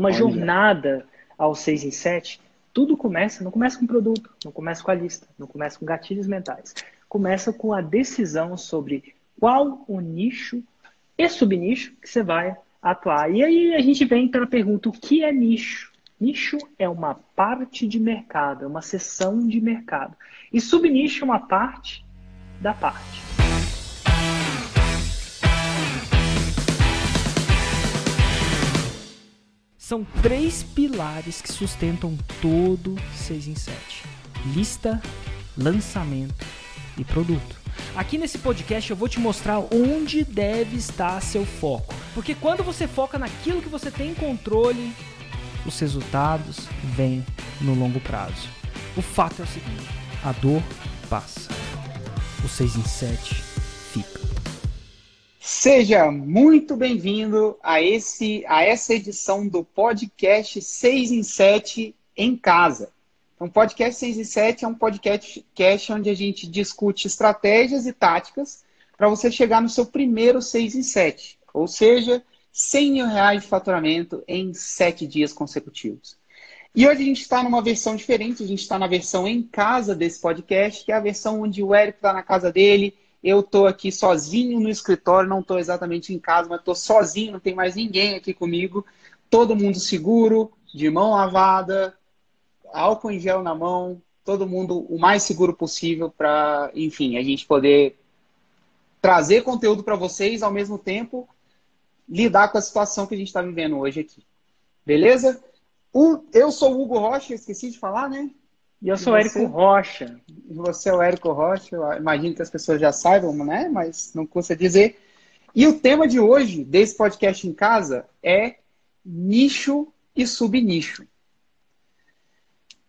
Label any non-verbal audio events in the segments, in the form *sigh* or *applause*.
uma jornada ao 6 em 7, tudo começa, não começa com produto, não começa com a lista, não começa com gatilhos mentais. Começa com a decisão sobre qual o nicho e subnicho que você vai atuar. E aí a gente vem para a pergunta: o que é nicho? Nicho é uma parte de mercado, é uma seção de mercado. E subnicho é uma parte da parte. São três pilares que sustentam todo 6 em 7: lista, lançamento e produto. Aqui nesse podcast eu vou te mostrar onde deve estar seu foco. Porque quando você foca naquilo que você tem controle, os resultados vêm no longo prazo. O fato é o seguinte: a dor passa. O 6 em 7 Seja muito bem-vindo a, a essa edição do podcast 6 em 7 em casa. Então, podcast 6 em 7 é um podcast onde a gente discute estratégias e táticas para você chegar no seu primeiro 6 em 7, ou seja, 100 mil reais de faturamento em 7 dias consecutivos. E hoje a gente está numa versão diferente, a gente está na versão em casa desse podcast, que é a versão onde o Érico está na casa dele, eu estou aqui sozinho no escritório, não estou exatamente em casa, mas estou sozinho, não tem mais ninguém aqui comigo. Todo mundo seguro, de mão lavada, álcool em gel na mão, todo mundo o mais seguro possível para, enfim, a gente poder trazer conteúdo para vocês ao mesmo tempo lidar com a situação que a gente está vivendo hoje aqui. Beleza? O, eu sou o Hugo Rocha, esqueci de falar, né? E eu sou o Érico Rocha. Você é o Érico Rocha, eu imagino que as pessoas já saibam, né? Mas não custa dizer. E o tema de hoje, desse podcast em casa, é nicho e subnicho.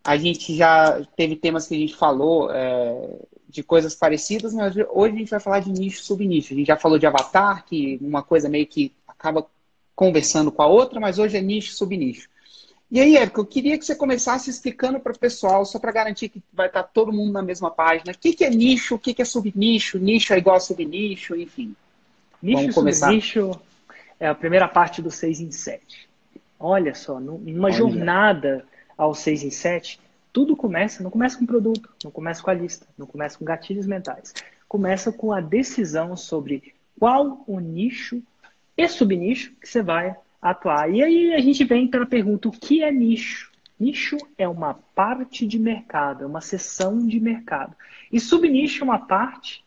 A gente já teve temas que a gente falou é, de coisas parecidas, mas hoje a gente vai falar de nicho e subnicho. A gente já falou de avatar, que uma coisa meio que acaba conversando com a outra, mas hoje é nicho e subnicho. E aí, Érico, eu queria que você começasse explicando para o pessoal, só para garantir que vai estar tá todo mundo na mesma página, o que, que é nicho, o que, que é subnicho, nicho é igual a subnicho, enfim. Nicho Vamos começar. subnicho é a primeira parte do 6 em 7. Olha só, numa Olha. jornada ao 6 em 7, tudo começa, não começa com produto, não começa com a lista, não começa com gatilhos mentais. Começa com a decisão sobre qual o nicho e subnicho que você vai atuar. E aí a gente vem para a pergunta: o que é nicho? Nicho é uma parte de mercado, é uma seção de mercado. E subnicho é uma parte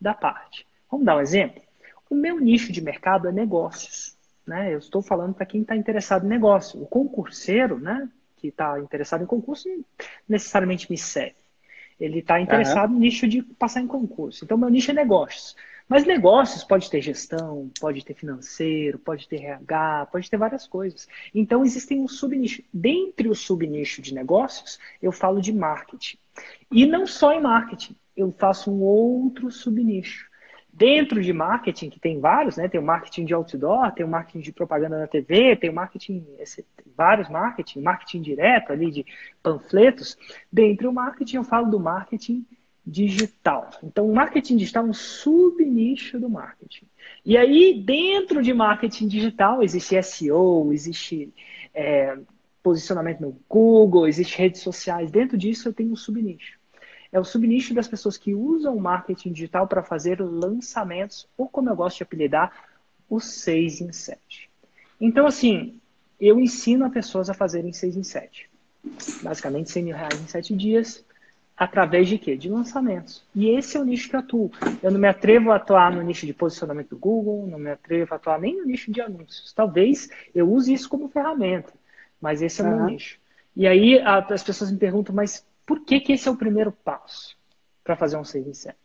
da parte. Vamos dar um exemplo? O meu nicho de mercado é negócios. Né? Eu estou falando para quem está interessado em negócio. O concurseiro, né, que está interessado em concurso, não necessariamente me segue. Ele está interessado uhum. no nicho de passar em concurso. Então, meu nicho é negócios. Mas negócios pode ter gestão, pode ter financeiro, pode ter RH, pode ter várias coisas. Então existem um subnicho. Dentre o subnicho de negócios, eu falo de marketing. E não só em marketing, eu faço um outro subnicho. Dentro de marketing, que tem vários, né? Tem o marketing de outdoor, tem o marketing de propaganda na TV, tem o marketing, esse, vários marketing, marketing direto ali de panfletos. Dentro do marketing, eu falo do marketing digital. Então, marketing digital é um subnicho do marketing. E aí, dentro de marketing digital, existe SEO, existe é, posicionamento no Google, existe redes sociais. Dentro disso, eu tenho um subnicho. É o subnicho das pessoas que usam marketing digital para fazer lançamentos, ou como eu gosto de apelidar, os 6 em 7. Então, assim, eu ensino as pessoas a fazerem 6 em 7. Basicamente, 100 mil reais em 7 dias, Através de quê? De lançamentos. E esse é o nicho que eu atuo. Eu não me atrevo a atuar no nicho de posicionamento do Google, não me atrevo a atuar nem no nicho de anúncios. Talvez eu use isso como ferramenta, mas esse é o uhum. meu nicho. E aí as pessoas me perguntam, mas por que, que esse é o primeiro passo para fazer um 6 em 7?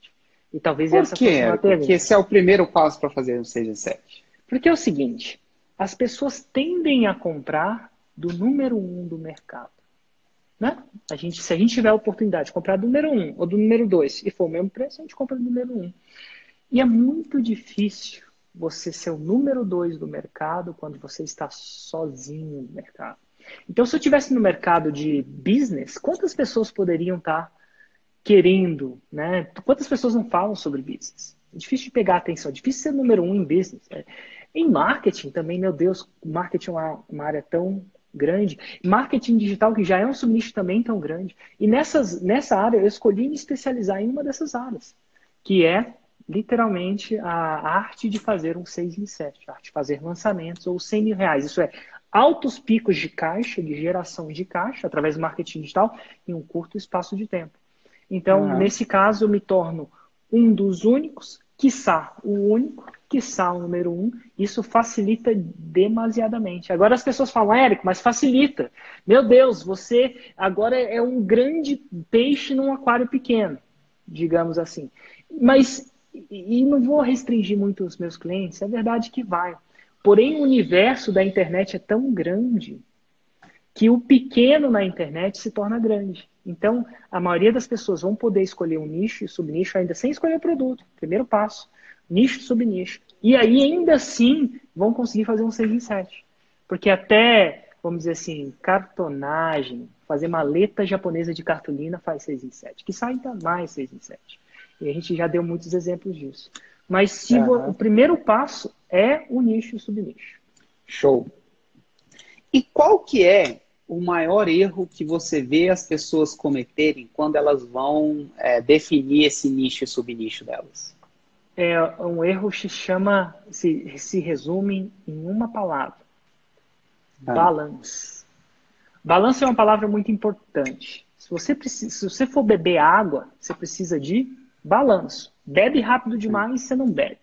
E talvez por essa quê? fosse uma pergunta. Porque esse é o primeiro passo para fazer um 6 em 7. Porque é o seguinte, as pessoas tendem a comprar do número um do mercado. Né? A gente, se a gente tiver a oportunidade de comprar do número 1 um, ou do número 2 e for o mesmo preço, a gente compra do número 1. Um. E é muito difícil você ser o número 2 do mercado quando você está sozinho no mercado. Então, se eu tivesse no mercado de business, quantas pessoas poderiam estar querendo, né? Quantas pessoas não falam sobre business? É difícil de pegar atenção, é difícil ser número um em business. Em marketing também, meu Deus, marketing é uma, uma área tão grande. Marketing digital, que já é um subnicho também tão grande. E nessas, nessa área, eu escolhi me especializar em uma dessas áreas, que é literalmente a arte de fazer um 6 em 7, a arte de fazer lançamentos ou 100 mil reais. Isso é, altos picos de caixa, de geração de caixa, através do marketing digital, em um curto espaço de tempo. Então, uhum. nesse caso, eu me torno um dos únicos, quiçá o único, quiçá o número um. Isso facilita demasiadamente. Agora as pessoas falam, Érico, mas facilita. Meu Deus, você agora é um grande peixe num aquário pequeno, digamos assim. Mas, e não vou restringir muito os meus clientes, é verdade que vai. Porém, o universo da internet é tão grande que o pequeno na internet se torna grande. Então, a maioria das pessoas vão poder escolher um nicho e subnicho ainda sem escolher o produto. Primeiro passo, nicho e subnicho. E aí, ainda assim, vão conseguir fazer um 6 em 7. Porque até, vamos dizer assim, cartonagem, fazer maleta japonesa de cartolina faz 6 em 7. Que sai ainda mais 6 em 7. E a gente já deu muitos exemplos disso. Mas se uhum. o primeiro passo é o nicho e o subnicho. Show. E qual que é o maior erro que você vê as pessoas cometerem quando elas vão é, definir esse nicho e subnicho delas? É um erro que se chama, se, se resume em uma palavra: ah. balance. Balanço é uma palavra muito importante. Se você, precisa, se você for beber água, você precisa de balanço. Bebe rápido demais, você não bebe.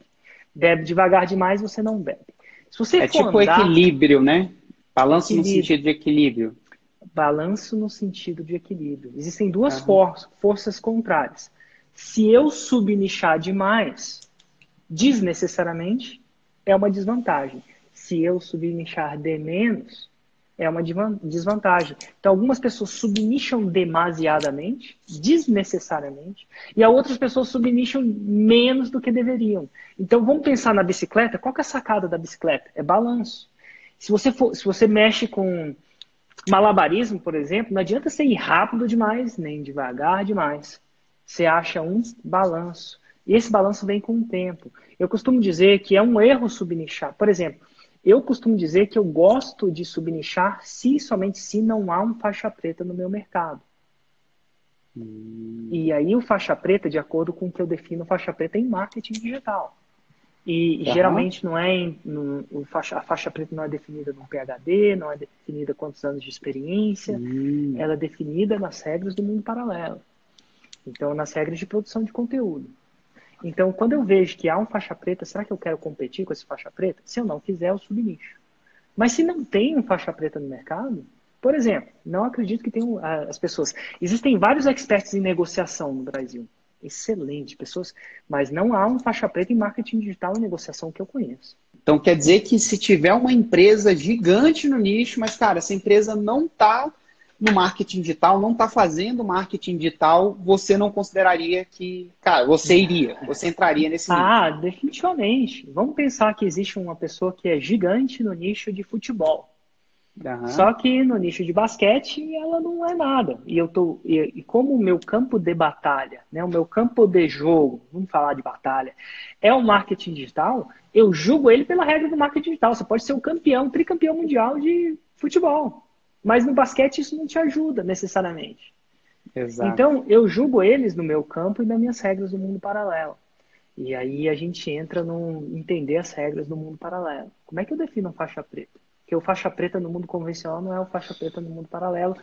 Bebe devagar demais, você não bebe. Se você é tipo andar, equilíbrio, né? Balanço equilíbrio. no sentido de equilíbrio. Balanço no sentido de equilíbrio. Existem duas uhum. for forças contrárias. Se eu subnichar demais, desnecessariamente, é uma desvantagem. Se eu subnichar de menos, é uma desvantagem. Então, algumas pessoas subnicham demasiadamente, desnecessariamente, e outras pessoas subnicham menos do que deveriam. Então, vamos pensar na bicicleta. Qual é a sacada da bicicleta? É balanço. Se você, for, se você mexe com malabarismo, por exemplo, não adianta você ir rápido demais, nem devagar demais. Você acha um balanço. E esse balanço vem com o tempo. Eu costumo dizer que é um erro subnichar. Por exemplo, eu costumo dizer que eu gosto de subnichar se somente se não há um faixa preta no meu mercado. Hum. E aí o faixa preta, de acordo com o que eu defino faixa preta em marketing digital. E uhum. geralmente não é em, no, faixa, a faixa preta não é definida no PHD, não é definida quantos anos de experiência, hum. ela é definida nas regras do mundo paralelo. Então, nas regras de produção de conteúdo. Então, quando eu vejo que há um faixa preta, será que eu quero competir com esse faixa preta? Se eu não quiser, eu subnicho. Mas se não tem um faixa preta no mercado, por exemplo, não acredito que tenham as pessoas. Existem vários experts em negociação no Brasil. Excelente, pessoas, mas não há um faixa preta em marketing digital e negociação que eu conheço. Então quer dizer que se tiver uma empresa gigante no nicho, mas cara, essa empresa não está no marketing digital, não está fazendo marketing digital, você não consideraria que, cara, você iria, você entraria nesse nicho? Ah, definitivamente. Vamos pensar que existe uma pessoa que é gigante no nicho de futebol. Uhum. Só que no nicho de basquete ela não é nada. E eu tô e, e, como o meu campo de batalha, né, o meu campo de jogo, vamos falar de batalha, é o marketing digital, eu julgo ele pela regra do marketing digital. Você pode ser o campeão, tricampeão mundial de futebol. Mas no basquete isso não te ajuda necessariamente. Exato. Então, eu julgo eles no meu campo e nas minhas regras do mundo paralelo. E aí a gente entra no entender as regras do mundo paralelo. Como é que eu defino faixa preta? Porque o faixa preta no mundo convencional não é o faixa preta no mundo paralelo.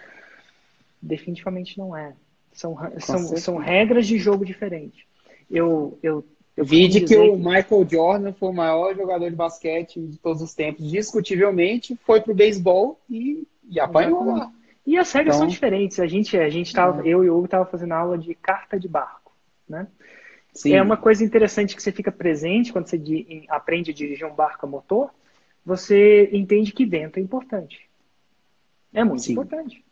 Definitivamente não é. São, são, são regras de jogo diferentes. Eu, eu, eu Vide que o Michael Jordan foi o maior jogador de basquete de todos os tempos, discutivelmente, foi pro beisebol e e apanhou lá. E as regras então, são diferentes. A gente, a gente tava, eu e o Hugo tava fazendo aula de carta de barco, né? Sim. É uma coisa interessante que você fica presente quando você de, aprende a dirigir um barco a motor, você entende que vento é importante. É muito Sim. importante.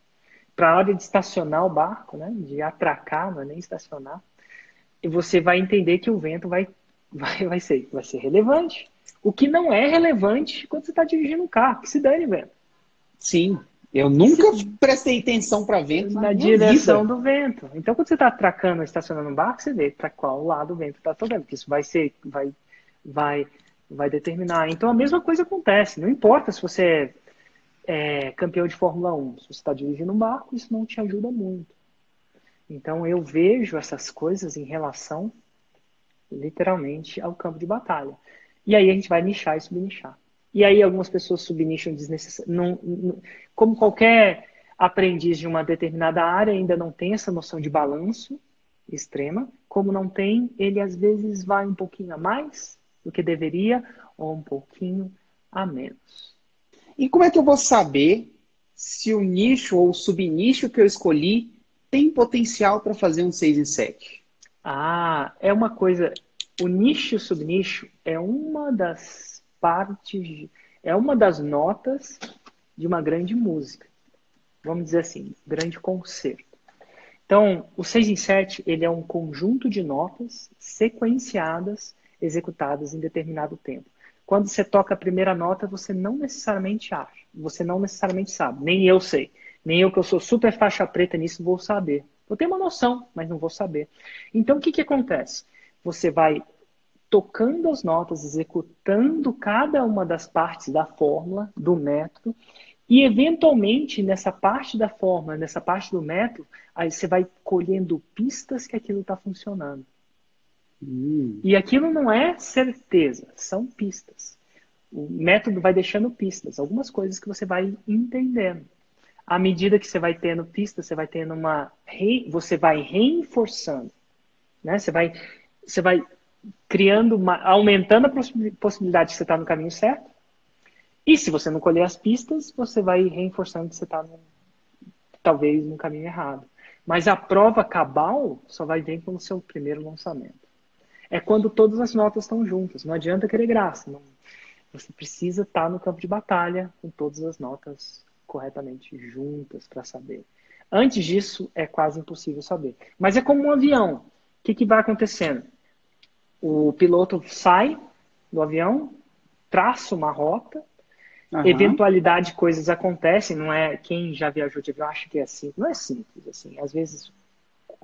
Para a hora de estacionar o barco, né, de atracar, não é nem estacionar, você vai entender que o vento vai, *laughs* vai, vai, ser, vai ser relevante. O que não é relevante quando você está dirigindo um carro, que se dane vento. Sim. Eu nunca Sim. prestei atenção para vento na, na direção vida. do vento. Então, quando você está atracando, estacionando um barco, você vê para qual lado o vento está tocando, porque isso vai ser, vai, vai, vai determinar. Então, a mesma coisa acontece. Não importa se você é, campeão de Fórmula 1. Se você está dirigindo um barco, isso não te ajuda muito. Então eu vejo essas coisas em relação, literalmente, ao campo de batalha. E aí a gente vai nichar e subnichar. E aí algumas pessoas subnicham desnecessariamente. Como qualquer aprendiz de uma determinada área ainda não tem essa noção de balanço extrema, como não tem, ele às vezes vai um pouquinho a mais do que deveria ou um pouquinho a menos. E como é que eu vou saber se o nicho ou o subnicho que eu escolhi tem potencial para fazer um 6 em 7? Ah, é uma coisa. O nicho e o subnicho é uma das partes, é uma das notas de uma grande música. Vamos dizer assim, grande concerto. Então, o 6 em 7 ele é um conjunto de notas sequenciadas, executadas em determinado tempo. Quando você toca a primeira nota, você não necessariamente acha, você não necessariamente sabe, nem eu sei. Nem eu que eu sou super faixa preta nisso vou saber. Eu tenho uma noção, mas não vou saber. Então, o que, que acontece? Você vai tocando as notas, executando cada uma das partes da fórmula, do método, e eventualmente nessa parte da fórmula, nessa parte do método, aí você vai colhendo pistas que aquilo está funcionando. Hum. E aquilo não é certeza, são pistas. O método vai deixando pistas, algumas coisas que você vai entendendo. À medida que você vai tendo pistas, você vai tendo uma. Você vai reforçando. Né? Você, vai, você vai criando uma. aumentando a possibilidade de você estar tá no caminho certo. E se você não colher as pistas, você vai reforçando que você está talvez no caminho errado. Mas a prova cabal só vai vir com o seu primeiro lançamento é quando todas as notas estão juntas. Não adianta querer graça. Não. Você precisa estar no campo de batalha com todas as notas corretamente juntas para saber. Antes disso, é quase impossível saber. Mas é como um avião. O que, que vai acontecendo? O piloto sai do avião, traça uma rota, uhum. eventualidade coisas acontecem, não é quem já viajou de avião acha que é assim, não é simples assim. Às vezes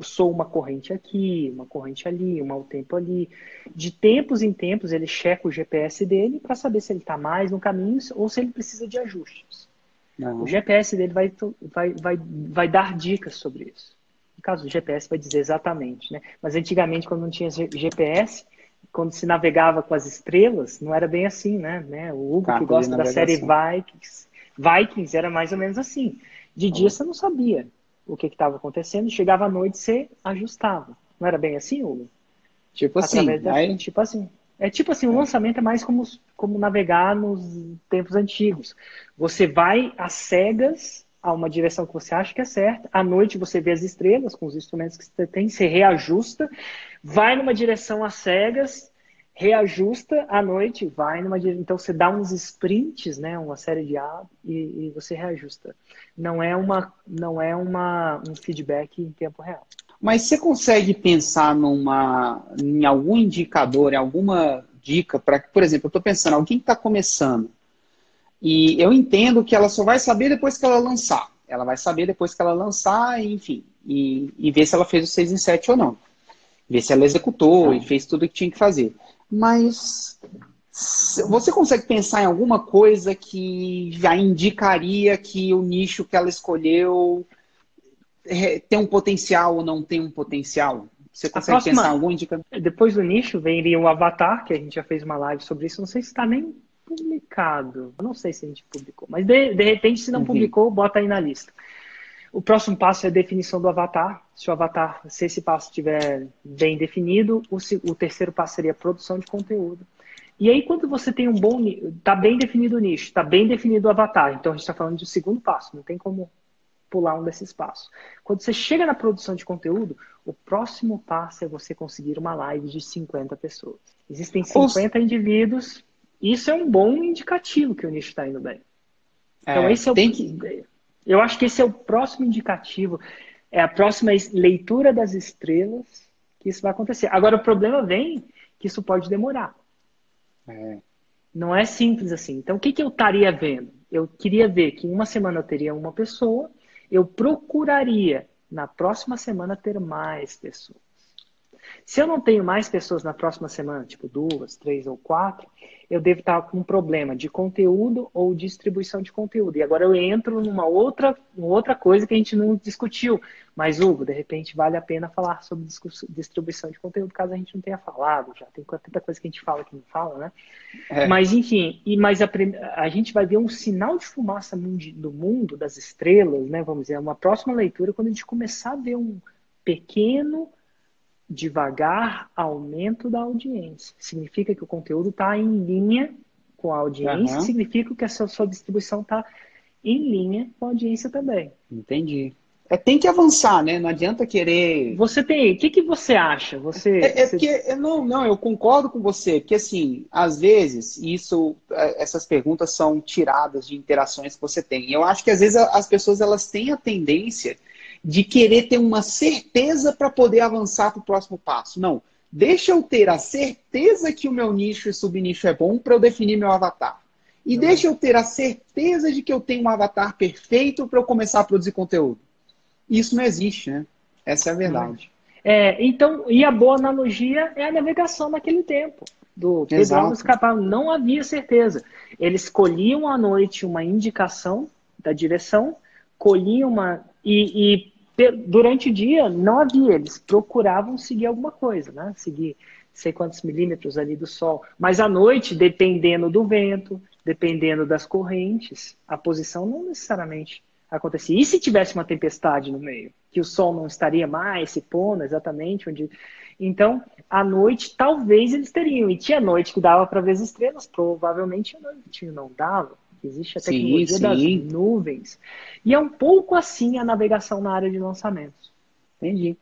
sou uma corrente aqui, uma corrente ali, um mau tempo ali. De tempos em tempos, ele checa o GPS dele para saber se ele está mais no caminho ou se ele precisa de ajustes. Não. O GPS dele vai, vai, vai, vai dar dicas sobre isso. No caso, o GPS vai dizer exatamente, né? Mas antigamente, quando não tinha GPS, quando se navegava com as estrelas, não era bem assim, né? né? O Hugo, que gosta da série Vikings, Vikings era mais ou menos assim. De dia você não sabia o que estava acontecendo, chegava à noite você ajustava. Não era bem assim, Hugo? Tipo assim. Da... Aí... Tipo assim. É tipo assim, o é. lançamento é mais como, como navegar nos tempos antigos. Você vai às cegas a uma direção que você acha que é certa. À noite você vê as estrelas com os instrumentos que você tem, você reajusta, vai numa direção às cegas, reajusta à noite, vai numa então você dá uns sprints, né, uma série de A e, e, você reajusta. Não é uma não é uma um feedback em tempo real. Mas você consegue pensar numa em algum indicador, em alguma dica para, por exemplo, eu estou pensando alguém que está começando e eu entendo que ela só vai saber depois que ela lançar. Ela vai saber depois que ela lançar, enfim, e, e ver se ela fez o 6 em 7 ou não. Ver se ela executou e fez tudo o que tinha que fazer mas você consegue pensar em alguma coisa que já indicaria que o nicho que ela escolheu é, tem um potencial ou não tem um potencial? Você consegue próxima, pensar em algum indicador? Depois do nicho vem o Avatar, que a gente já fez uma live sobre isso. Não sei se está nem publicado. não sei se a gente publicou. Mas de, de repente, se não uhum. publicou, bota aí na lista. O próximo passo é a definição do avatar. Se o avatar, se esse passo estiver bem definido, o, o terceiro passo seria a produção de conteúdo. E aí, quando você tem um bom. Está bem definido o nicho, está bem definido o avatar. Então, a gente está falando de segundo passo, não tem como pular um desses passos. Quando você chega na produção de conteúdo, o próximo passo é você conseguir uma live de 50 pessoas. Existem 50 Os... indivíduos, isso é um bom indicativo que o nicho está indo bem. Então, é, esse é o. Tem que eu acho que esse é o próximo indicativo, é a próxima leitura das estrelas que isso vai acontecer. Agora, o problema vem que isso pode demorar. É. Não é simples assim. Então, o que, que eu estaria vendo? Eu queria ver que em uma semana eu teria uma pessoa, eu procuraria na próxima semana ter mais pessoas. Se eu não tenho mais pessoas na próxima semana, tipo duas, três ou quatro, eu devo estar com um problema de conteúdo ou distribuição de conteúdo. E agora eu entro numa outra, outra coisa que a gente não discutiu. Mas, Hugo, de repente vale a pena falar sobre distribuição de conteúdo, caso a gente não tenha falado. Já tem tanta coisa que a gente fala que não fala, né? É. Mas, enfim, e, mas a, a, gente vai ver um sinal de fumaça do mundo, das estrelas, né? Vamos dizer, uma próxima leitura, quando a gente começar a ver um pequeno devagar aumento da audiência. Significa que o conteúdo está em linha com a audiência, uhum. significa que a sua, sua distribuição está em linha com a audiência também. Entendi. É, tem que avançar, né? Não adianta querer. Você tem. O que, que você acha? Você. É, é você... porque. Não, não, eu concordo com você. Porque, assim, às vezes, isso, é, essas perguntas são tiradas de interações que você tem. Eu acho que, às vezes, as pessoas elas têm a tendência de querer ter uma certeza para poder avançar para o próximo passo. Não. Deixa eu ter a certeza que o meu nicho e subnicho é bom para eu definir meu avatar. E deixa eu ter a certeza de que eu tenho um avatar perfeito para eu começar a produzir conteúdo. Isso não existe, né? Essa é a verdade. É, então, e a boa analogia é a navegação naquele tempo. Do Pedro Alves Cabral não havia certeza. Eles colhiam à noite uma indicação da direção, colhiam uma. E, e durante o dia não havia, eles procuravam seguir alguma coisa, né? Seguir sei quantos milímetros ali do sol. Mas à noite, dependendo do vento, dependendo das correntes, a posição não necessariamente acontecia. E se tivesse uma tempestade no meio? Que o sol não estaria mais se pondo exatamente onde. Então, à noite, talvez eles teriam. E tinha noite que dava para ver as estrelas, provavelmente à noite não dava existe a tecnologia sim, sim. das nuvens. E é um pouco assim a navegação na área de lançamentos. Entendi.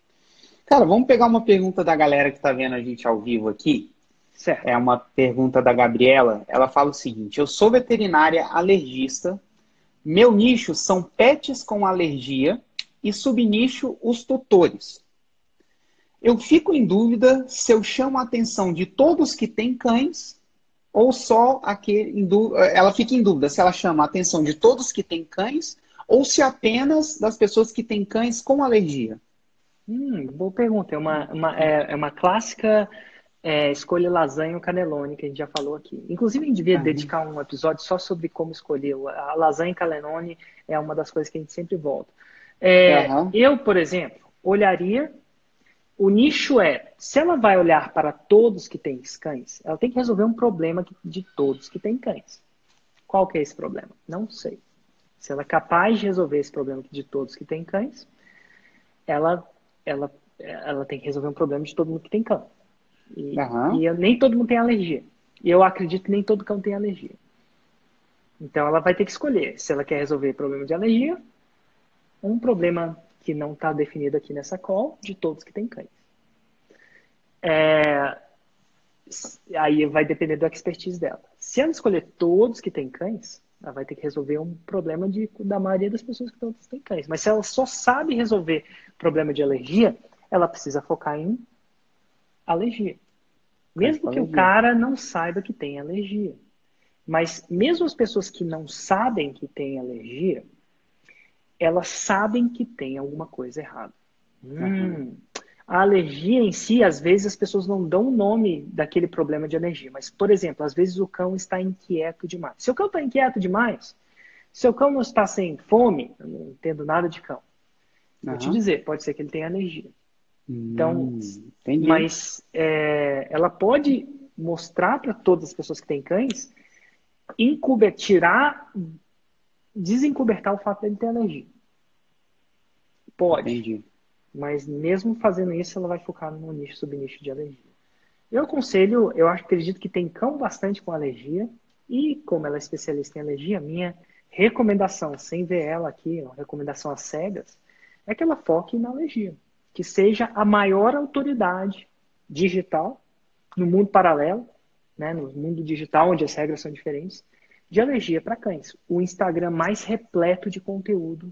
Cara, vamos pegar uma pergunta da galera que está vendo a gente ao vivo aqui. Certo. É uma pergunta da Gabriela. Ela fala o seguinte: Eu sou veterinária alergista. Meu nicho são pets com alergia e subnicho os tutores. Eu fico em dúvida se eu chamo a atenção de todos que têm cães ou só aquele. Ela fica em dúvida se ela chama a atenção de todos que têm cães ou se apenas das pessoas que têm cães com alergia. Hum, boa pergunta. É uma, uma, é, é uma clássica é, escolha lasanha ou canelone, que a gente já falou aqui. Inclusive, a gente devia uhum. dedicar um episódio só sobre como escolher. A lasanha e canelone é uma das coisas que a gente sempre volta. É, uhum. Eu, por exemplo, olharia o nicho é, se ela vai olhar para todos que têm cães, ela tem que resolver um problema de todos que têm cães. Qual que é esse problema? Não sei. Se ela é capaz de resolver esse problema de todos que têm cães, ela, ela, ela tem que resolver um problema de todo mundo que tem cão. E, uhum. e nem todo mundo tem alergia. E eu acredito que nem todo cão tem alergia. Então ela vai ter que escolher se ela quer resolver problema de alergia, um problema que não está definido aqui nessa call, de todos que têm cães. É, aí vai depender do expertise dela. Se ela escolher todos que têm cães, ela vai ter que resolver um problema de, da maioria das pessoas que todos têm cães. Mas se ela só sabe resolver problema de alergia, ela precisa focar em alergia. Mesmo que o cara não saiba que tem alergia. Mas mesmo as pessoas que não sabem que tem alergia, elas sabem que tem alguma coisa errada. Hum, a alergia em si, às vezes as pessoas não dão o nome daquele problema de alergia, mas, por exemplo, às vezes o cão está inquieto demais. Se o cão está inquieto demais, se o cão não está sem fome, eu não entendo nada de cão. Vou te dizer, pode ser que ele tenha alergia. Então, hum, mas é, ela pode mostrar para todas as pessoas que têm cães, incuber, tirar, desencobertar o fato de ele ter alergia. Pode. Entendi. Mas mesmo fazendo isso, ela vai focar no nicho, subnicho de alergia. Eu aconselho, eu acredito que tem cão bastante com alergia. E como ela é especialista em alergia, minha recomendação, sem ver ela aqui, uma recomendação às cegas, é que ela foque na alergia. Que seja a maior autoridade digital no mundo paralelo, né, no mundo digital, onde as regras são diferentes, de alergia para cães. O Instagram mais repleto de conteúdo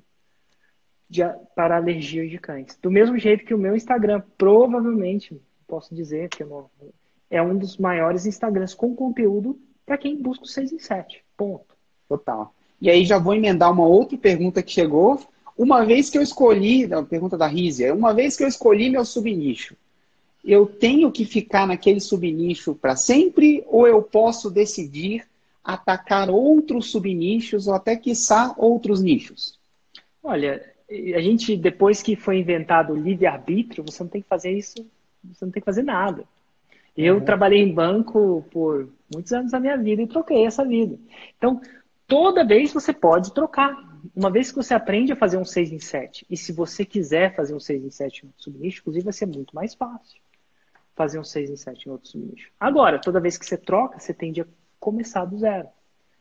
de, para alergia de cães. Do mesmo jeito que o meu Instagram, provavelmente, posso dizer que não, é um dos maiores Instagrams com conteúdo para quem busca o 6 em 7. Ponto. Total. E aí já vou emendar uma outra pergunta que chegou. Uma vez que eu escolhi, a pergunta da Rízia, uma vez que eu escolhi meu subnicho, eu tenho que ficar naquele subnicho para sempre ou eu posso decidir atacar outros subnichos ou até, quiçá, outros nichos? Olha, a gente, depois que foi inventado o livre-arbítrio, você não tem que fazer isso, você não tem que fazer nada. Eu uhum. trabalhei em banco por muitos anos da minha vida e troquei essa vida. Então, toda vez você pode trocar. Uma vez que você aprende a fazer um 6 em 7, e se você quiser fazer um 6 em 7 em outro subnicho, inclusive vai ser muito mais fácil fazer um 6 em 7 em outro subnicho. Agora, toda vez que você troca, você tende a começar do zero.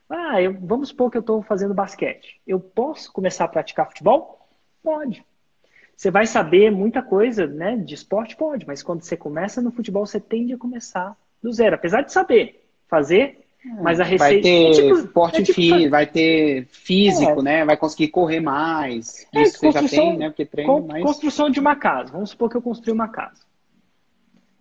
Ah, eu, vamos supor que eu estou fazendo basquete. Eu posso começar a praticar futebol? Pode. Você vai saber muita coisa né, de esporte? Pode, mas quando você começa no futebol, você tende a começar do zero. Apesar de saber fazer, é, mas a receita. Vai ter é tipo, esporte é tipo, fí vai ter físico, é. né? Vai conseguir correr mais. É, Isso você já tem, né? Porque treino mais. Construção de uma casa. Vamos supor que eu construí uma casa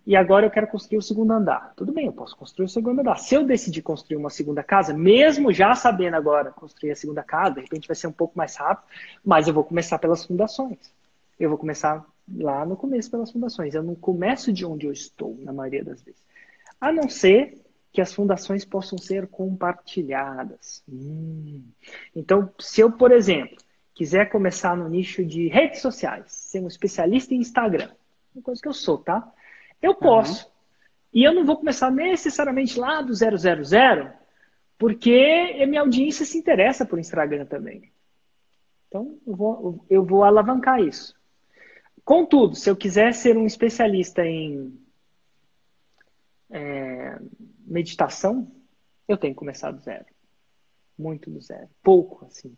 e agora eu quero construir o segundo andar. Tudo bem, eu posso construir o segundo andar. Se eu decidir construir uma segunda casa, mesmo já sabendo agora construir a segunda casa, de repente vai ser um pouco mais rápido, mas eu vou começar pelas fundações. Eu vou começar lá no começo pelas fundações. Eu não começo de onde eu estou, na maioria das vezes. A não ser que as fundações possam ser compartilhadas. Hum. Então, se eu, por exemplo, quiser começar no nicho de redes sociais, ser um especialista em Instagram, uma coisa que eu sou, tá? Eu posso. Uhum. E eu não vou começar necessariamente lá do 000, porque a minha audiência se interessa por Instagram também. Então, eu vou, eu vou alavancar isso. Contudo, se eu quiser ser um especialista em é, meditação, eu tenho que começar do zero. Muito do zero. Pouco, assim.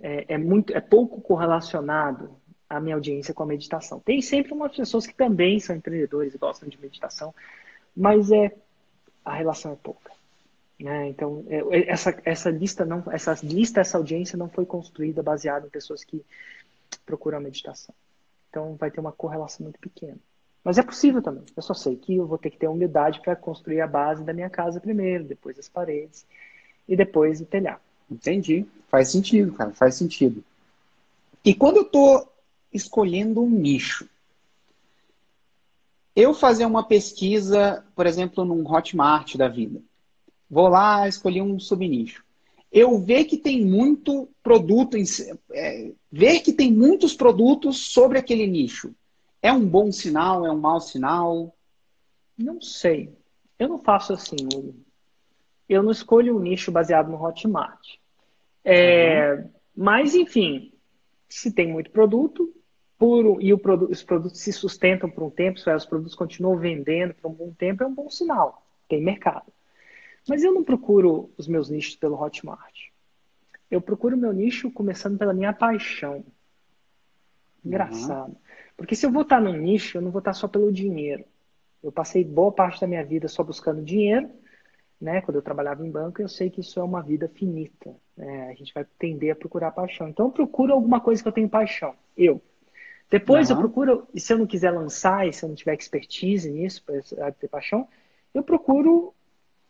É, é, muito, é pouco correlacionado a minha audiência com a meditação. Tem sempre umas pessoas que também são empreendedores e gostam de meditação, mas é a relação é pouca. Né? Então, é, é, essa, essa lista não, essa lista, essa audiência não foi construída baseada em pessoas que procuram a meditação. Então, vai ter uma correlação muito pequena. Mas é possível também. Eu só sei que eu vou ter que ter humildade para construir a base da minha casa primeiro, depois as paredes e depois o telhado. Entendi. Faz sentido, cara. Faz sentido. E quando eu estou escolhendo um nicho. Eu fazer uma pesquisa, por exemplo, num Hotmart da vida. Vou lá, escolhi um subnicho. Eu ver que tem muito produto, é, ver que tem muitos produtos sobre aquele nicho. É um bom sinal? É um mau sinal? Não sei. Eu não faço assim, Hugo. Eu não escolho um nicho baseado no Hotmart. É, uhum. Mas, enfim, se tem muito produto, e produ os produtos se sustentam por um tempo, se os produtos continuam vendendo por um bom tempo, é um bom sinal. Tem mercado. Mas eu não procuro os meus nichos pelo Hotmart. Eu procuro o meu nicho começando pela minha paixão. Engraçado. Uhum. Porque se eu vou estar num nicho, eu não vou estar só pelo dinheiro. Eu passei boa parte da minha vida só buscando dinheiro, né? Quando eu trabalhava em banco, eu sei que isso é uma vida finita. Né? A gente vai tender a procurar paixão. Então eu procuro alguma coisa que eu tenho paixão. Eu. Depois uhum. eu procuro, e se eu não quiser lançar, e se eu não tiver expertise nisso, para ter paixão, eu procuro,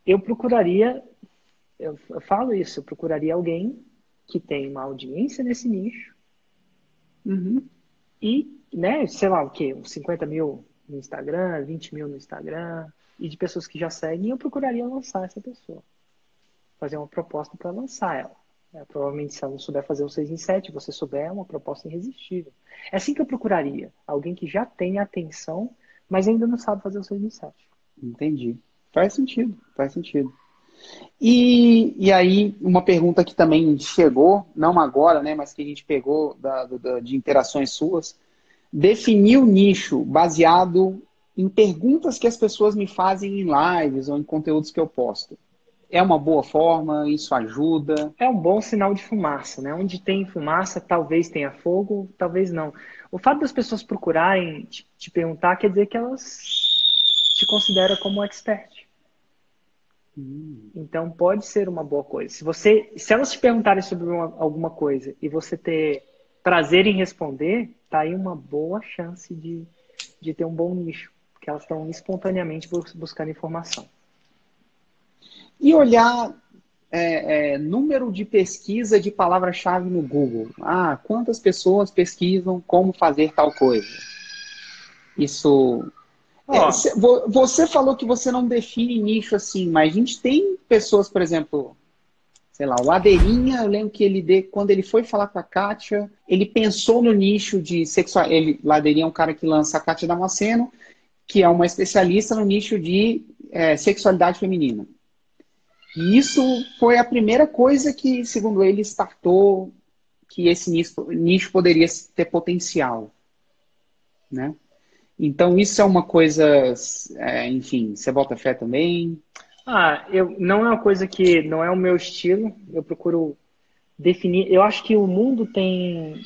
eu procuraria, eu, eu falo isso, eu procuraria alguém que tem uma audiência nesse nicho uhum. e, né, sei lá o quê, uns 50 mil no Instagram, 20 mil no Instagram, e de pessoas que já seguem, eu procuraria lançar essa pessoa. Fazer uma proposta para lançar ela. É, provavelmente, se ela não souber fazer um 6 em 7, você souber, é uma proposta irresistível. É assim que eu procuraria. Alguém que já tem atenção, mas ainda não sabe fazer o 6 em 7. Entendi. Faz sentido, faz sentido. E, e aí, uma pergunta que também chegou, não agora, né, mas que a gente pegou da, da, de interações suas. Definir o nicho baseado em perguntas que as pessoas me fazem em lives ou em conteúdos que eu posto é uma boa forma? Isso ajuda? É um bom sinal de fumaça, né? Onde tem fumaça, talvez tenha fogo, talvez não. O fato das pessoas procurarem te, te perguntar quer dizer que elas te consideram como expert. Hum. Então pode ser uma boa coisa. Se você, se elas te perguntarem sobre uma, alguma coisa e você ter prazer em responder, tá aí uma boa chance de, de ter um bom nicho, porque elas estão espontaneamente buscando informação. E olhar é, é, número de pesquisa de palavra-chave no Google. Ah, quantas pessoas pesquisam como fazer tal coisa? Isso É, você falou que você não define nicho assim, mas a gente tem pessoas, por exemplo, sei lá, o Ladeirinha, eu lembro que ele, de, quando ele foi falar com a Kátia, ele pensou no nicho de sexual. Ele, Ladeirinha é um cara que lança a Kátia Damasceno, que é uma especialista no nicho de é, sexualidade feminina. E isso foi a primeira coisa que, segundo ele, startou que esse nicho, nicho poderia ter potencial. Né? Então, isso é uma coisa, é, enfim, você bota fé também? Ah, eu, não é uma coisa que não é o meu estilo. Eu procuro definir. Eu acho que o mundo tem.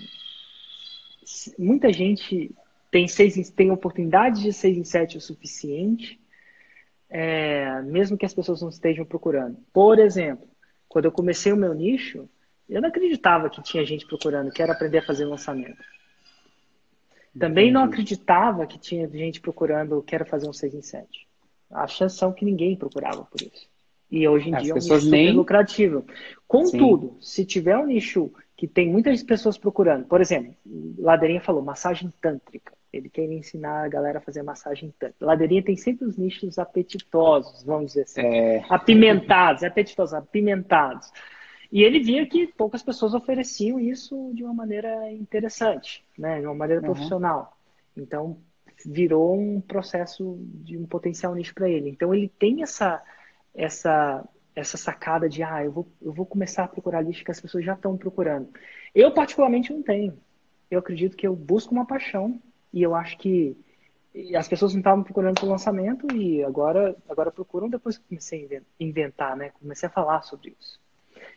Muita gente tem seis tem oportunidade de seis em sete o suficiente, é, mesmo que as pessoas não estejam procurando. Por exemplo, quando eu comecei o meu nicho, eu não acreditava que tinha gente procurando, que era aprender a fazer lançamento. Também não acreditava que tinha gente procurando, quero fazer um 6 em 7. A chance são que ninguém procurava por isso. E hoje em As dia é um nicho nem... lucrativo. Contudo, Sim. se tiver um nicho que tem muitas pessoas procurando, por exemplo, Ladeirinha falou massagem tântrica. Ele quer ensinar a galera a fazer massagem tântrica. Ladeirinha tem sempre os nichos apetitosos, vamos dizer assim. É... Apimentados, apetitosos, apimentados. E ele via que poucas pessoas ofereciam isso de uma maneira interessante, né? de uma maneira uhum. profissional. Então, virou um processo de um potencial nicho para ele. Então, ele tem essa, essa, essa sacada de, ah, eu vou, eu vou começar a procurar lixo que as pessoas já estão procurando. Eu, particularmente, não tenho. Eu acredito que eu busco uma paixão e eu acho que as pessoas não estavam procurando para o lançamento e agora, agora procuram depois que comecei a inventar, né? Comecei a falar sobre isso.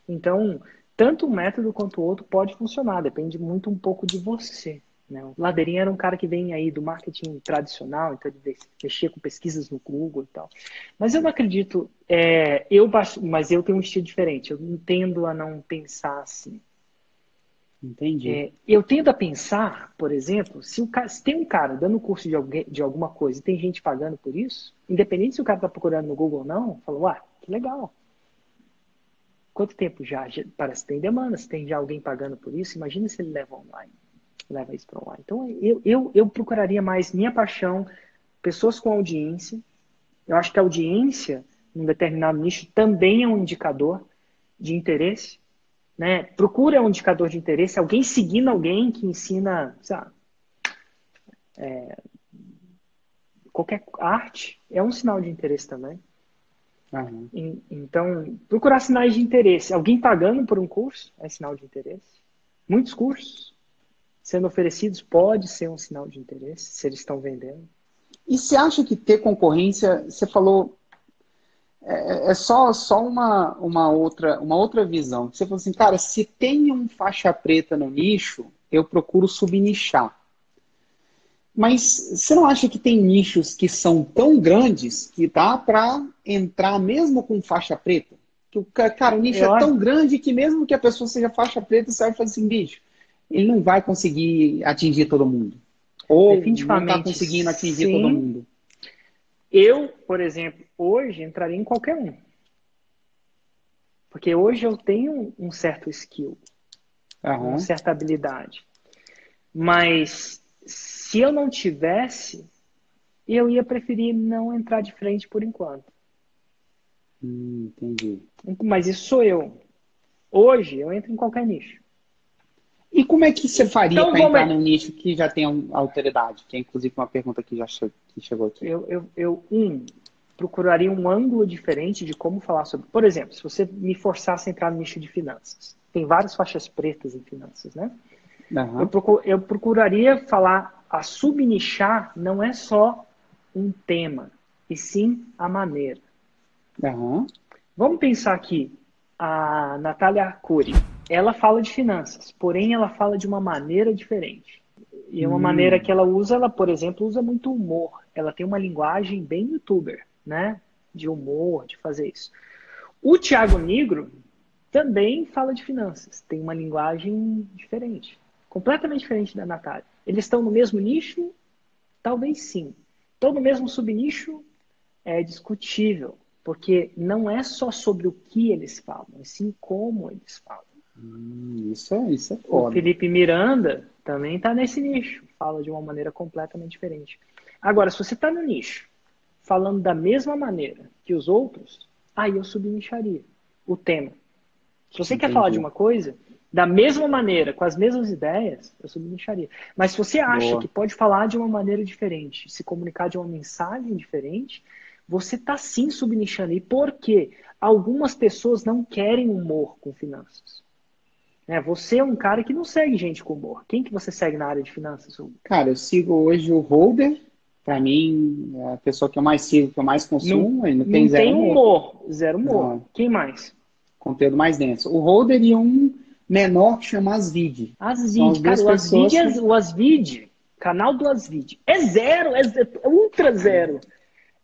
Então, tanto um método quanto o outro pode funcionar, depende muito um pouco de você. Né? O Ladeirinha era um cara que vem aí do marketing tradicional, então ele mexia com pesquisas no Google e tal. Mas eu não acredito, é, eu mas eu tenho um estilo diferente, eu tendo a não pensar assim. Entendi. É, eu tendo a pensar, por exemplo, se, o se tem um cara dando curso de, alguém, de alguma coisa e tem gente pagando por isso, independente se o cara está procurando no Google ou não, fala, ué, que legal. Quanto tempo já? já? Parece que tem demanda, se tem já alguém pagando por isso, imagina se ele leva online. Leva isso para online. Então, eu, eu, eu procuraria mais minha paixão, pessoas com audiência. Eu acho que a audiência, num determinado nicho, também é um indicador de interesse. Né? Procura um indicador de interesse, alguém seguindo alguém que ensina, sabe, é, qualquer arte é um sinal de interesse também. Uhum. Então, procurar sinais de interesse. Alguém pagando por um curso é sinal de interesse. Muitos cursos sendo oferecidos pode ser um sinal de interesse, se eles estão vendendo. E você acha que ter concorrência, você falou, é, é, só, só uma, uma, outra, uma outra visão. Você falou assim, cara, se tem um faixa preta no nicho, eu procuro subnichar. Mas você não acha que tem nichos que são tão grandes que dá para entrar mesmo com faixa preta? Que o cara, o nicho eu é tão grande que mesmo que a pessoa seja faixa preta, você vai fazer assim, bicho, ele não vai conseguir atingir todo mundo. Ou não está conseguindo atingir sim. todo mundo. Eu, por exemplo, hoje entraria em qualquer um. Porque hoje eu tenho um certo skill, uhum. uma certa habilidade. Mas se eu não tivesse, eu ia preferir não entrar de frente por enquanto. Hum, entendi. Mas isso sou eu. Hoje eu entro em qualquer nicho. E como é que você faria então, para entrar num nicho que já tem autoridade? Que é inclusive uma pergunta que já che que chegou aqui. Eu, eu, eu, um, procuraria um ângulo diferente de como falar sobre. Por exemplo, se você me forçasse a entrar no nicho de finanças, tem várias faixas pretas em finanças, né? Uhum. Eu, procur, eu procuraria falar, a subnichar não é só um tema, e sim a maneira. Uhum. Vamos pensar aqui, a Natália Arcuri, ela fala de finanças, porém ela fala de uma maneira diferente. E uma hum. maneira que ela usa, ela, por exemplo, usa muito humor. Ela tem uma linguagem bem youtuber, né? De humor, de fazer isso. O Tiago Negro também fala de finanças, tem uma linguagem diferente, completamente diferente da Natália. Eles estão no mesmo nicho? Talvez sim. Estão no mesmo subnicho? É discutível. Porque não é só sobre o que eles falam, e sim como eles falam. Hum, isso é, isso é foda. O Felipe Miranda também está nesse nicho, fala de uma maneira completamente diferente. Agora, se você está no nicho, falando da mesma maneira que os outros, aí eu subnicharia o tema. Se você Entendi. quer falar de uma coisa, da mesma maneira, com as mesmas ideias, eu subnicharia. Mas se você acha Boa. que pode falar de uma maneira diferente, se comunicar de uma mensagem diferente, você está sim subnichando. E por quê? Algumas pessoas não querem humor com finanças. É, você é um cara que não segue gente com humor. Quem que você segue na área de finanças? Cara, eu sigo hoje o Holder. Para mim, é a pessoa que eu mais sigo, que eu mais consumo. Não, não tem, não zero tem humor. humor. Zero humor. Não. Quem mais? Conteúdo mais denso. O Holder e um menor que chama Asvid. Asvid, cara, o Asvid, é, o Asvid, canal do Asvid, é zero, é, é ultra zero.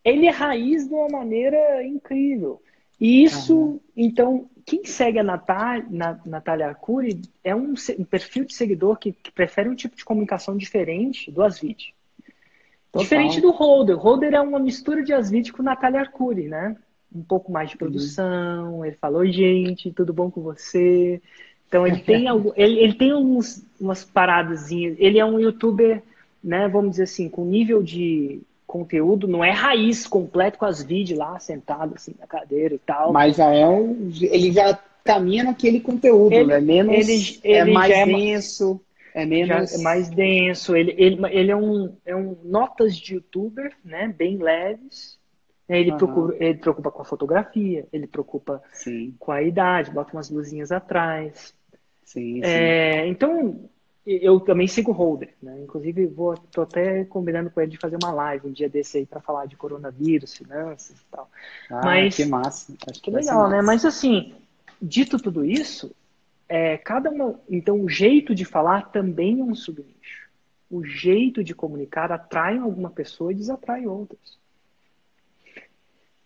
Ele é raiz de uma maneira incrível. E isso, então, quem segue a Natália, Natália Arcuri é um, um, perfil de seguidor que, que, prefere um tipo de comunicação diferente do Asvid. Diferente do Holder. O Holder é uma mistura de Asvid com Natália Arcuri, né? Um pouco mais de uhum. produção. Uhum. Ele falou, gente, tudo bom com você? Então ele *laughs* tem algo, ele, ele tem alguns, umas paradas. Ele é um youtuber, né, vamos dizer assim, com nível de conteúdo, não é raiz completo com as vídeos lá, sentado assim na cadeira e tal. Mas já é um. Ele já caminha naquele conteúdo, ele, né? Menos. Ele, é ele é mais denso. É menos. É mais denso. Ele, ele, ele é, um, é um notas de youtuber, né? Bem leves ele, uhum. procura, ele preocupa com a fotografia, ele preocupa sim. com a idade, bota umas luzinhas atrás. Sim, é, sim. Então, eu também sigo o Holder, né? Inclusive, vou, tô até combinando com ele de fazer uma live um dia desse aí para falar de coronavírus, finanças e tal. Ah, Mas, que massa. Acho que legal, né? Mas assim, dito tudo isso, é, cada uma. Então, o jeito de falar também é um subnicho. O jeito de comunicar atrai alguma pessoa e desatrai outras.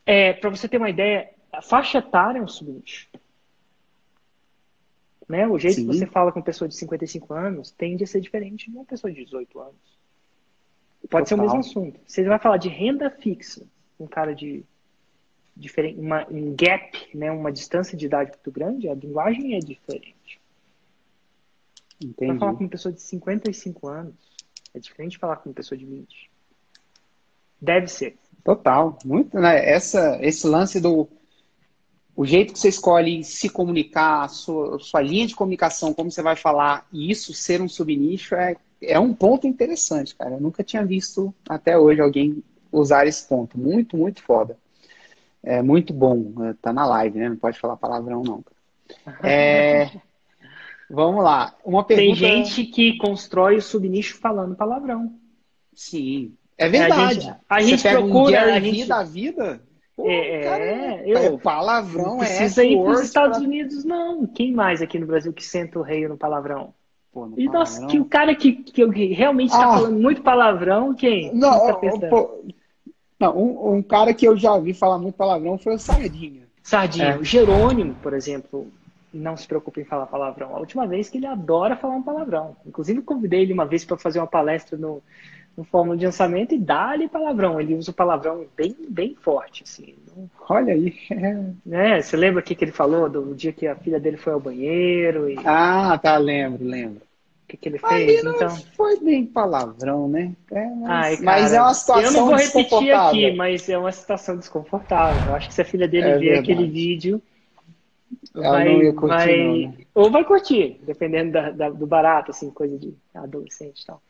É, para você ter uma ideia, a faixa etária é um subnicho. Né? O jeito Sim. que você fala com uma pessoa de 55 anos tende a ser diferente de uma pessoa de 18 anos. Pode Total. ser o mesmo assunto. Você vai falar de renda fixa, um cara de diferente, uma, um gap, né, uma distância de idade muito grande, a linguagem é diferente. Entendi. Vai falar com uma pessoa de 55 anos, é diferente de falar com uma pessoa de 20. Deve ser. Total, muito, né? Essa, esse lance do o jeito que você escolhe se comunicar, a sua, a sua linha de comunicação, como você vai falar, e isso ser um subnicho é, é um ponto interessante, cara. Eu nunca tinha visto até hoje alguém usar esse ponto. Muito, muito foda. É muito bom. É, tá na live, né? Não pode falar palavrão, não. É, *laughs* vamos lá. Uma pergunta... Tem gente que constrói o subnicho falando palavrão. Sim, é verdade. A gente, a gente procura. Um a gente... da vida. Pô, é, cara, é, eu, é palavrão não é precisa ir para os Estados pra... Unidos, não. Quem mais aqui no Brasil que senta o rei no palavrão? Pô, no e palavrão. nossa, que o cara que, que realmente está ah, falando muito palavrão, quem? Não, tá pô, não um, um, cara que eu já vi falar muito palavrão foi o Sardinha. Sardinha. É. O Jerônimo, por exemplo, não se preocupa em falar palavrão. A última vez que ele adora falar um palavrão. Inclusive, convidei ele uma vez para fazer uma palestra no, no fórmula de lançamento e dá-lhe palavrão. Ele usa o palavrão bem, bem forte, assim. Olha aí. *laughs* É, você lembra o que, que ele falou do dia que a filha dele foi ao banheiro? E... Ah, tá, lembro, lembro. Que, que ele fez? Aí então... foi bem palavrão, né? É, mas, Ai, cara, mas, é uma situação Eu não vou repetir aqui, mas é uma situação desconfortável. Eu acho que se a filha dele é ver verdade. aquele vídeo, ela vai, não ia curtir, vai... Não, né? ou vai curtir, dependendo da, da, do barato, assim, coisa de adolescente e tal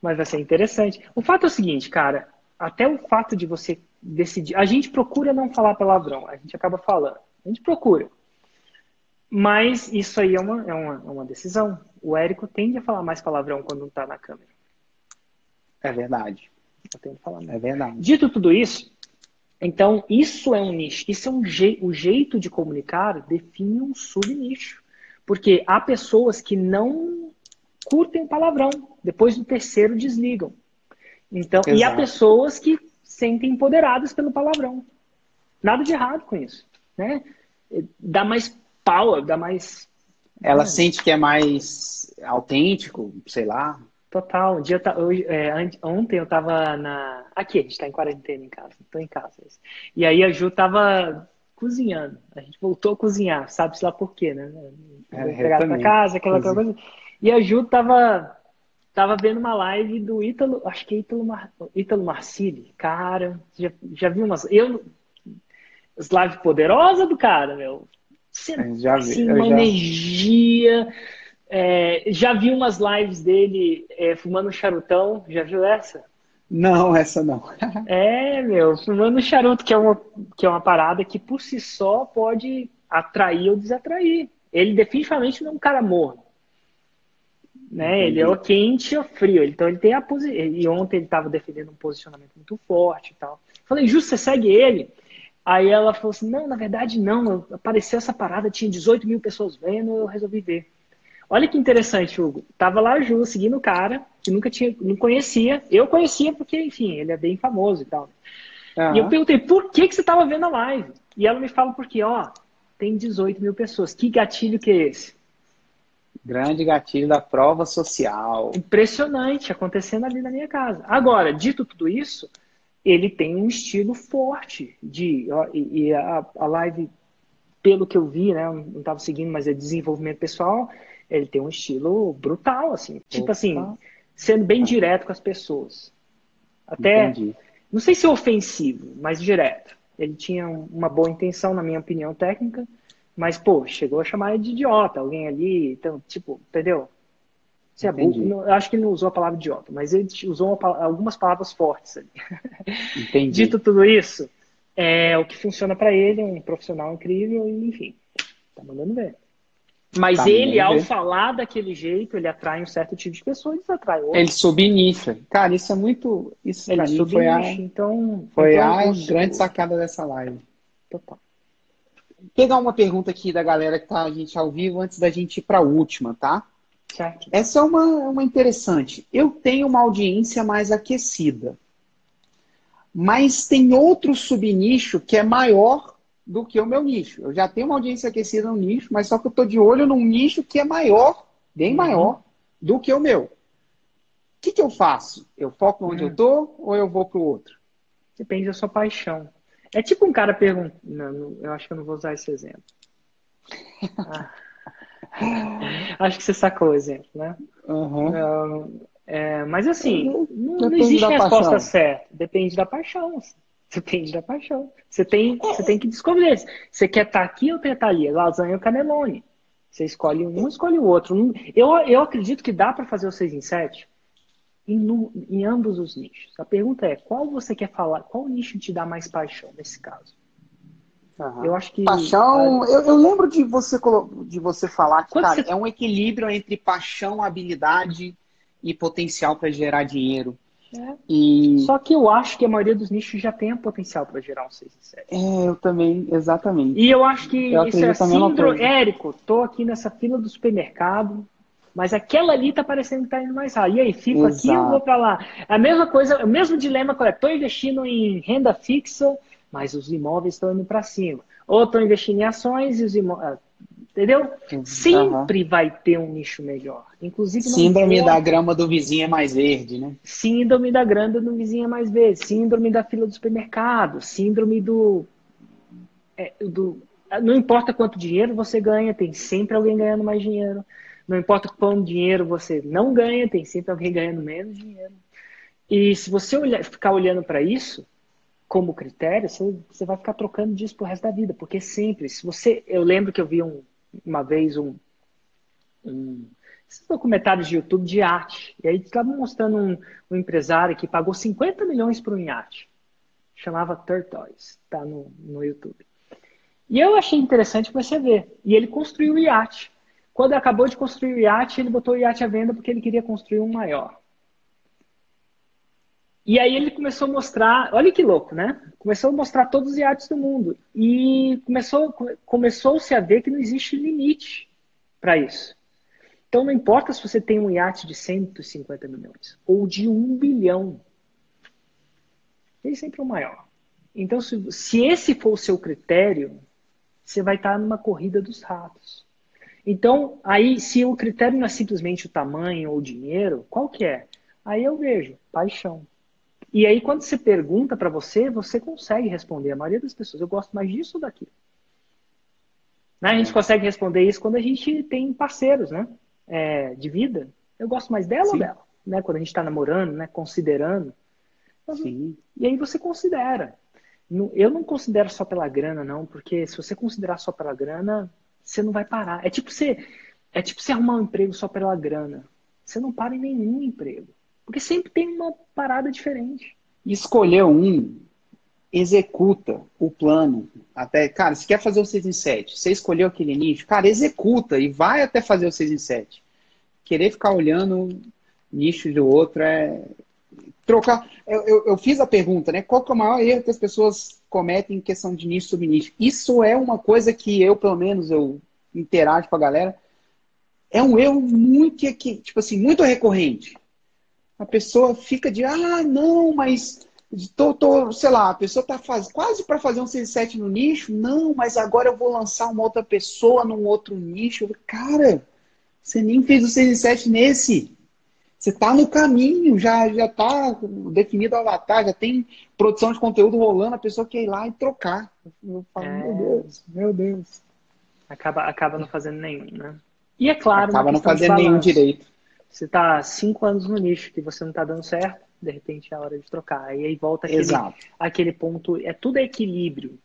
mas vai ser interessante. O fato é o seguinte, cara, até o fato de você decidir. A gente procura não falar palavrão, a gente acaba falando. A gente procura. Mas isso aí é uma, é uma, é uma decisão. O Érico tende a falar mais palavrão quando não está na câmera. É verdade. Eu tendo a falar mais. É verdade. Dito tudo isso, então isso é um nicho. Isso é um je o jeito de comunicar define um subnicho. Porque há pessoas que não curtem palavrão, depois do terceiro desligam. Então, Exato. e há pessoas que sentem empoderadas pelo palavrão. Nada de errado com isso, né? Dá mais power, dá mais ela é. sente que é mais autêntico, sei lá. Total. Um dia eu, hoje, é, ontem eu tava na. Aqui, a gente tá em quarentena em casa. Tô em casa. E aí a Ju tava cozinhando. A gente voltou a cozinhar, sabe-se lá por quê, né? É, pegar pra casa, aquela coisa. E a Ju tava tava vendo uma live do Ítalo, acho que é Ítalo, Mar, Ítalo Marcili. Cara, já, já vi umas. Eu, as lives poderosas do cara, meu. Você, já vi, assim, uma já... energia. É, já vi umas lives dele é, fumando charutão. Já viu essa? Não, essa não. *laughs* é, meu, fumando charuto, que é, uma, que é uma parada que por si só pode atrair ou desatrair. Ele definitivamente não é um cara morno. Né? Ele é o quente ou frio. Então ele tem a posição. E ontem ele estava defendendo um posicionamento muito forte e tal. Falei, justo, você segue ele? Aí ela falou assim: não, na verdade não. Apareceu essa parada, tinha 18 mil pessoas vendo, eu resolvi ver. Olha que interessante, Hugo. Tava lá Ju, seguindo o cara, que nunca tinha, não conhecia. Eu conhecia porque, enfim, ele é bem famoso e tal. Uhum. E eu perguntei, por que, que você tava vendo a live? E ela me fala, porque, ó, tem 18 mil pessoas. Que gatilho que é esse? Grande gatilho da prova social. Impressionante, acontecendo ali na minha casa. Agora, dito tudo isso, ele tem um estilo forte de. Ó, e, e a, a, live, pelo que eu vi, né? não estava seguindo, mas é desenvolvimento pessoal. Ele tem um estilo brutal, assim. Tipo assim, sendo bem direto com as pessoas. Até. Entendi. Não sei se é ofensivo, mas direto. Ele tinha uma boa intenção, na minha opinião técnica, mas, pô, chegou a chamar ele de idiota, alguém ali, então, tipo, entendeu? É burro. eu acho que ele não usou a palavra idiota, mas ele usou uma, algumas palavras fortes ali. *laughs* Entendi. Dito tudo isso, é o que funciona para ele, é um profissional incrível e, enfim, tá mandando ver. Mas tá ele, ao ver. falar daquele jeito, ele atrai um certo tipo de pessoa e desatrai outro. Ele subnicha. Cara, isso é muito. Isso ele mim foi a, então, foi então, a grande sacada dessa live. Total. Pegar uma pergunta aqui da galera que tá a gente ao vivo antes da gente ir para a última, tá? Certo. Essa é uma, uma interessante. Eu tenho uma audiência mais aquecida. Mas tem outro subnicho que é maior do que o meu nicho. Eu já tenho uma audiência aquecida no nicho, mas só que eu estou de olho num nicho que é maior, bem uhum. maior, do que o meu. O que, que eu faço? Eu foco onde uhum. eu estou ou eu vou para o outro? Depende da sua paixão. É tipo um cara perguntando. Eu acho que eu não vou usar esse exemplo. Ah. *laughs* acho que você sacou o exemplo, né? Uhum. É, mas assim, não, não existe resposta paixão. certa. Depende da paixão. Assim. Depende da paixão. Você tem, você tem que descobrir. Você quer estar tá aqui ou quer estar tá ali? Lasanha ou canelone? Você escolhe um, escolhe o outro. Eu, eu acredito que dá para fazer o 6 em 7 em, em, ambos os nichos. A pergunta é, qual você quer falar? Qual nicho te dá mais paixão nesse caso? Uhum. Eu acho que. Paixão, eu, eu, lembro de você, de você falar que cara, você... é um equilíbrio entre paixão, habilidade e potencial para gerar dinheiro. É. E... Só que eu acho que a maioria dos nichos já tem potencial para gerar um 6 e 7. É, eu também, exatamente. E eu acho que eu isso é síndrome. Érico, tô aqui nessa fila do supermercado, mas aquela ali tá parecendo que tá indo mais rápido. E aí, fico Exato. aqui ou vou para lá? É a mesma coisa, o mesmo dilema eu tô investindo em renda fixa, mas os imóveis estão indo para cima. Ou estou investindo em ações e os imóveis. Entendeu? Sempre uhum. vai ter um nicho melhor. Inclusive Síndrome da grama do vizinho é mais verde, né? Síndrome da grama do vizinho é mais verde. Síndrome da fila do supermercado. Síndrome do, é, do. Não importa quanto dinheiro você ganha, tem sempre alguém ganhando mais dinheiro. Não importa quanto dinheiro você não ganha, tem sempre alguém *laughs* ganhando menos dinheiro. E se você olhar, ficar olhando para isso como critério, você, você vai ficar trocando disso pro resto da vida. Porque sempre, se você. Eu lembro que eu vi um uma vez um, um esses documentários de YouTube de arte. E aí estavam mostrando um, um, empresário que pagou 50 milhões por um iate. Chamava Turtles, tá no, no YouTube. E eu achei interessante você ver. E ele construiu o iate. Quando acabou de construir o iate, ele botou o iate à venda porque ele queria construir um maior. E aí ele começou a mostrar, olha que louco, né? Começou a mostrar todos os iates do mundo. E começou, começou-se a ver que não existe limite para isso. Então não importa se você tem um iate de 150 milhões ou de 1 bilhão. Ele sempre é o maior. Então, se, se esse for o seu critério, você vai estar numa corrida dos ratos. Então, aí, se o critério não é simplesmente o tamanho ou o dinheiro, qual que é? Aí eu vejo paixão. E aí, quando você pergunta para você, você consegue responder. A maioria das pessoas, eu gosto mais disso ou daquilo. Né? A gente consegue responder isso quando a gente tem parceiros, né? É, de vida. Eu gosto mais dela Sim. ou dela? né? Quando a gente está namorando, né? Considerando. Sim. E aí você considera. Eu não considero só pela grana, não, porque se você considerar só pela grana, você não vai parar. É tipo você, é tipo você arrumar um emprego só pela grana. Você não para em nenhum emprego. Porque sempre tem uma parada diferente. Escolher um, executa o plano. Até, cara, se quer fazer o 6 em 7, você escolheu aquele nicho, cara, executa e vai até fazer o 6 em 7. Querer ficar olhando nicho do outro é, trocar. Eu, eu, eu, fiz a pergunta, né? Qual que é o maior erro que as pessoas cometem em questão de nicho sobre nicho? Isso é uma coisa que eu, pelo menos, eu interajo com a galera. É um erro muito, tipo assim, muito recorrente. A pessoa fica de, ah, não, mas tô, tô sei lá, a pessoa está faz, quase para fazer um 6 no nicho. Não, mas agora eu vou lançar uma outra pessoa num outro nicho. Cara, você nem fez o 6 nesse. Você está no caminho, já já está definido o avatar, já tem produção de conteúdo rolando, a pessoa quer ir lá e trocar. Eu falo, é... meu Deus, meu Deus. Acaba, acaba não fazendo nenhum, né? E é claro, acaba não fazendo nenhum direito. Você está cinco anos no nicho que você não está dando certo, de repente é a hora de trocar. E aí volta aquele, aquele ponto, é tudo equilíbrio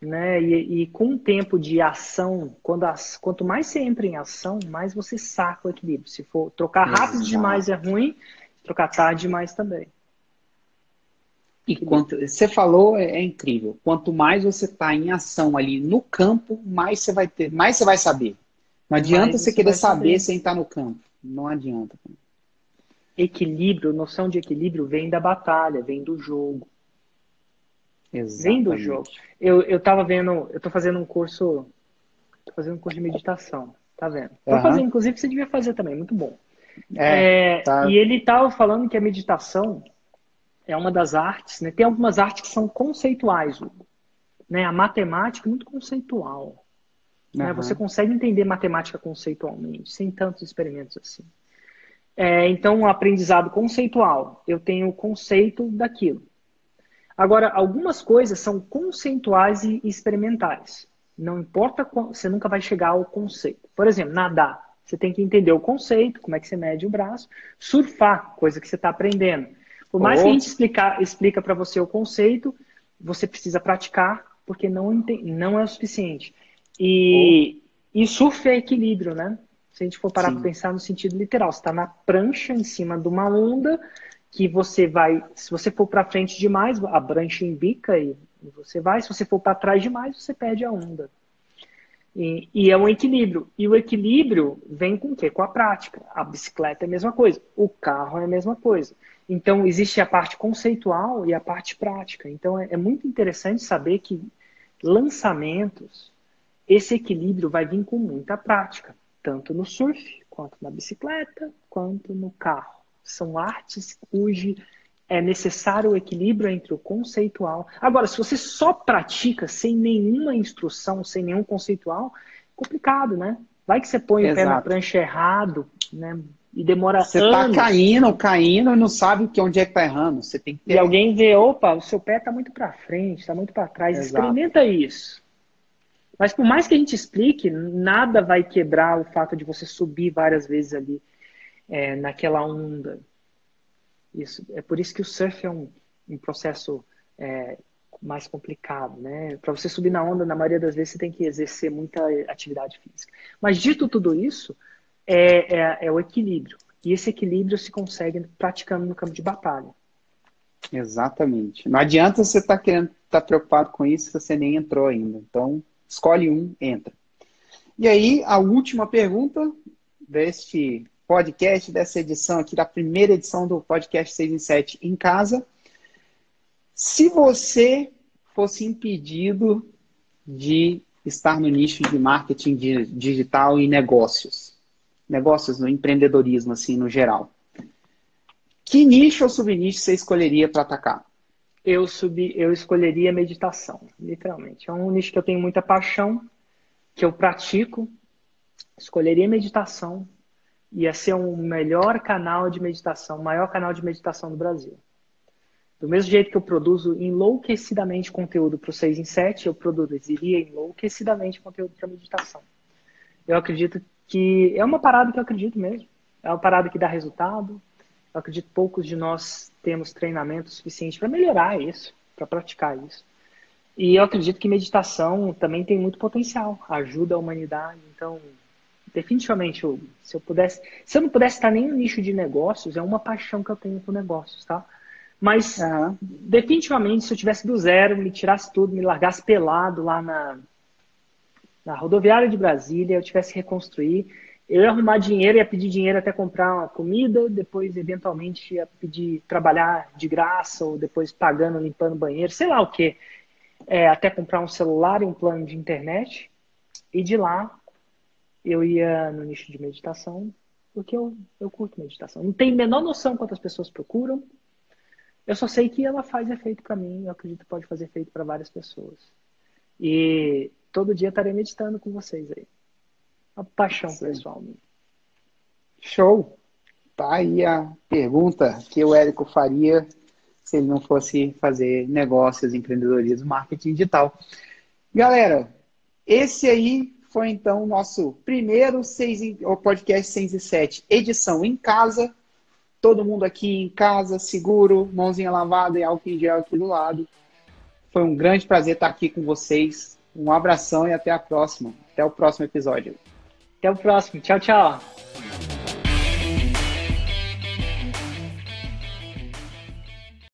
né? E, e, com o tempo de ação, quando as, quanto mais você entra em ação, mais você saca o equilíbrio. Se for trocar rápido Exato. demais é ruim, trocar tarde demais também. E quanto você falou é, é incrível. Quanto mais você está em ação ali no campo, mais você vai ter, mais você vai saber. Não adianta você querer saber, saber sem estar no campo. Não adianta. Equilíbrio, noção de equilíbrio vem da batalha, vem do jogo. Exatamente. Vem do jogo. Eu, eu tava vendo, eu tô fazendo um curso, tô fazendo um curso de meditação, tá vendo? Tô uhum. fazendo, inclusive você devia fazer também, muito bom. É, é, tá. E ele tava falando que a meditação é uma das artes, né? Tem algumas artes que são conceituais, né? A matemática é muito conceitual. Uhum. Né? Você consegue entender matemática conceitualmente, sem tantos experimentos assim. É, então, o aprendizado conceitual, eu tenho o conceito daquilo. Agora, algumas coisas são conceituais e experimentais. Não importa, você nunca vai chegar ao conceito. Por exemplo, nadar. Você tem que entender o conceito, como é que você mede o braço. Surfar, coisa que você está aprendendo. Por mais oh. que a gente explicar, explica para você o conceito, você precisa praticar, porque não, não é o suficiente. E, oh. e surf é equilíbrio, né? Se a gente for parar para pensar no sentido literal, você está na prancha em cima de uma onda que você vai, se você for para frente demais, a brancha embica e você vai, se você for para trás demais, você perde a onda. E, e, é um equilíbrio. E o equilíbrio vem com o quê? Com a prática. A bicicleta é a mesma coisa, o carro é a mesma coisa. Então, existe a parte conceitual e a parte prática. Então, é, é muito interessante saber que lançamentos, esse equilíbrio vai vir com muita prática, tanto no surf, quanto na bicicleta, quanto no carro são artes cujo é necessário o equilíbrio entre o conceitual. Agora, se você só pratica sem nenhuma instrução, sem nenhum conceitual, complicado, né? Vai que você põe Exato. o pé na prancha errado, né? E demora você tá anos. Você tá caindo, caindo e não sabe que onde é que tá errando. Você tem que ter... E alguém vê, opa, o seu pé tá muito para frente, tá muito para trás. Exato. Experimenta isso. Mas por mais que a gente explique, nada vai quebrar o fato de você subir várias vezes ali é, naquela onda. Isso, é por isso que o surf é um, um processo é, mais complicado, né? Para você subir na onda, na maioria das vezes você tem que exercer muita atividade física. Mas dito tudo isso, é, é, é o equilíbrio. E esse equilíbrio se consegue praticando no campo de batalha. Exatamente. Não adianta você estar tá querendo estar tá preocupado com isso se você nem entrou ainda. Então, escolhe um, entra. E aí, a última pergunta deste podcast dessa edição aqui, da primeira edição do podcast 6 em 7 em casa. Se você fosse impedido de estar no nicho de marketing digital e negócios, negócios no empreendedorismo, assim, no geral, que nicho ou subnicho você escolheria para atacar? Eu, subi, eu escolheria meditação, literalmente. É um nicho que eu tenho muita paixão, que eu pratico. Escolheria meditação ia ser um melhor canal de meditação, o maior canal de meditação do Brasil. Do mesmo jeito que eu produzo enlouquecidamente conteúdo para o 6 em 7, eu produziria enlouquecidamente conteúdo para meditação. Eu acredito que é uma parada que eu acredito mesmo. É uma parada que dá resultado, Eu acredito que poucos de nós temos treinamento suficiente para melhorar isso, para praticar isso. E eu acredito que meditação também tem muito potencial, ajuda a humanidade. Então, definitivamente, eu, se eu pudesse, se eu não pudesse estar nem no nicho de negócios, é uma paixão que eu tenho por negócios, tá? Mas uhum. definitivamente, se eu tivesse do zero, me tirasse tudo, me largasse pelado lá na, na rodoviária de Brasília, eu tivesse que reconstruir, eu ia arrumar dinheiro, ia pedir dinheiro até comprar uma comida, depois eventualmente ia pedir trabalhar de graça ou depois pagando, limpando banheiro, sei lá o que, é, até comprar um celular e um plano de internet. E de lá eu ia no nicho de meditação, porque eu, eu curto meditação. Não tenho a menor noção quantas pessoas procuram. Eu só sei que ela faz efeito para mim, eu acredito que pode fazer efeito para várias pessoas. E todo dia estarei meditando com vocês aí. Uma paixão Sim. pessoal minha. Show! Tá aí a pergunta que o Érico faria se ele não fosse fazer negócios, empreendedorismo, marketing digital. Galera, esse aí foi então o nosso primeiro seis o podcast 6 e 7, edição em casa. Todo mundo aqui em casa, seguro, mãozinha lavada e álcool em gel aqui do lado. Foi um grande prazer estar aqui com vocês. Um abração e até a próxima. Até o próximo episódio. Até o próximo. Tchau, tchau.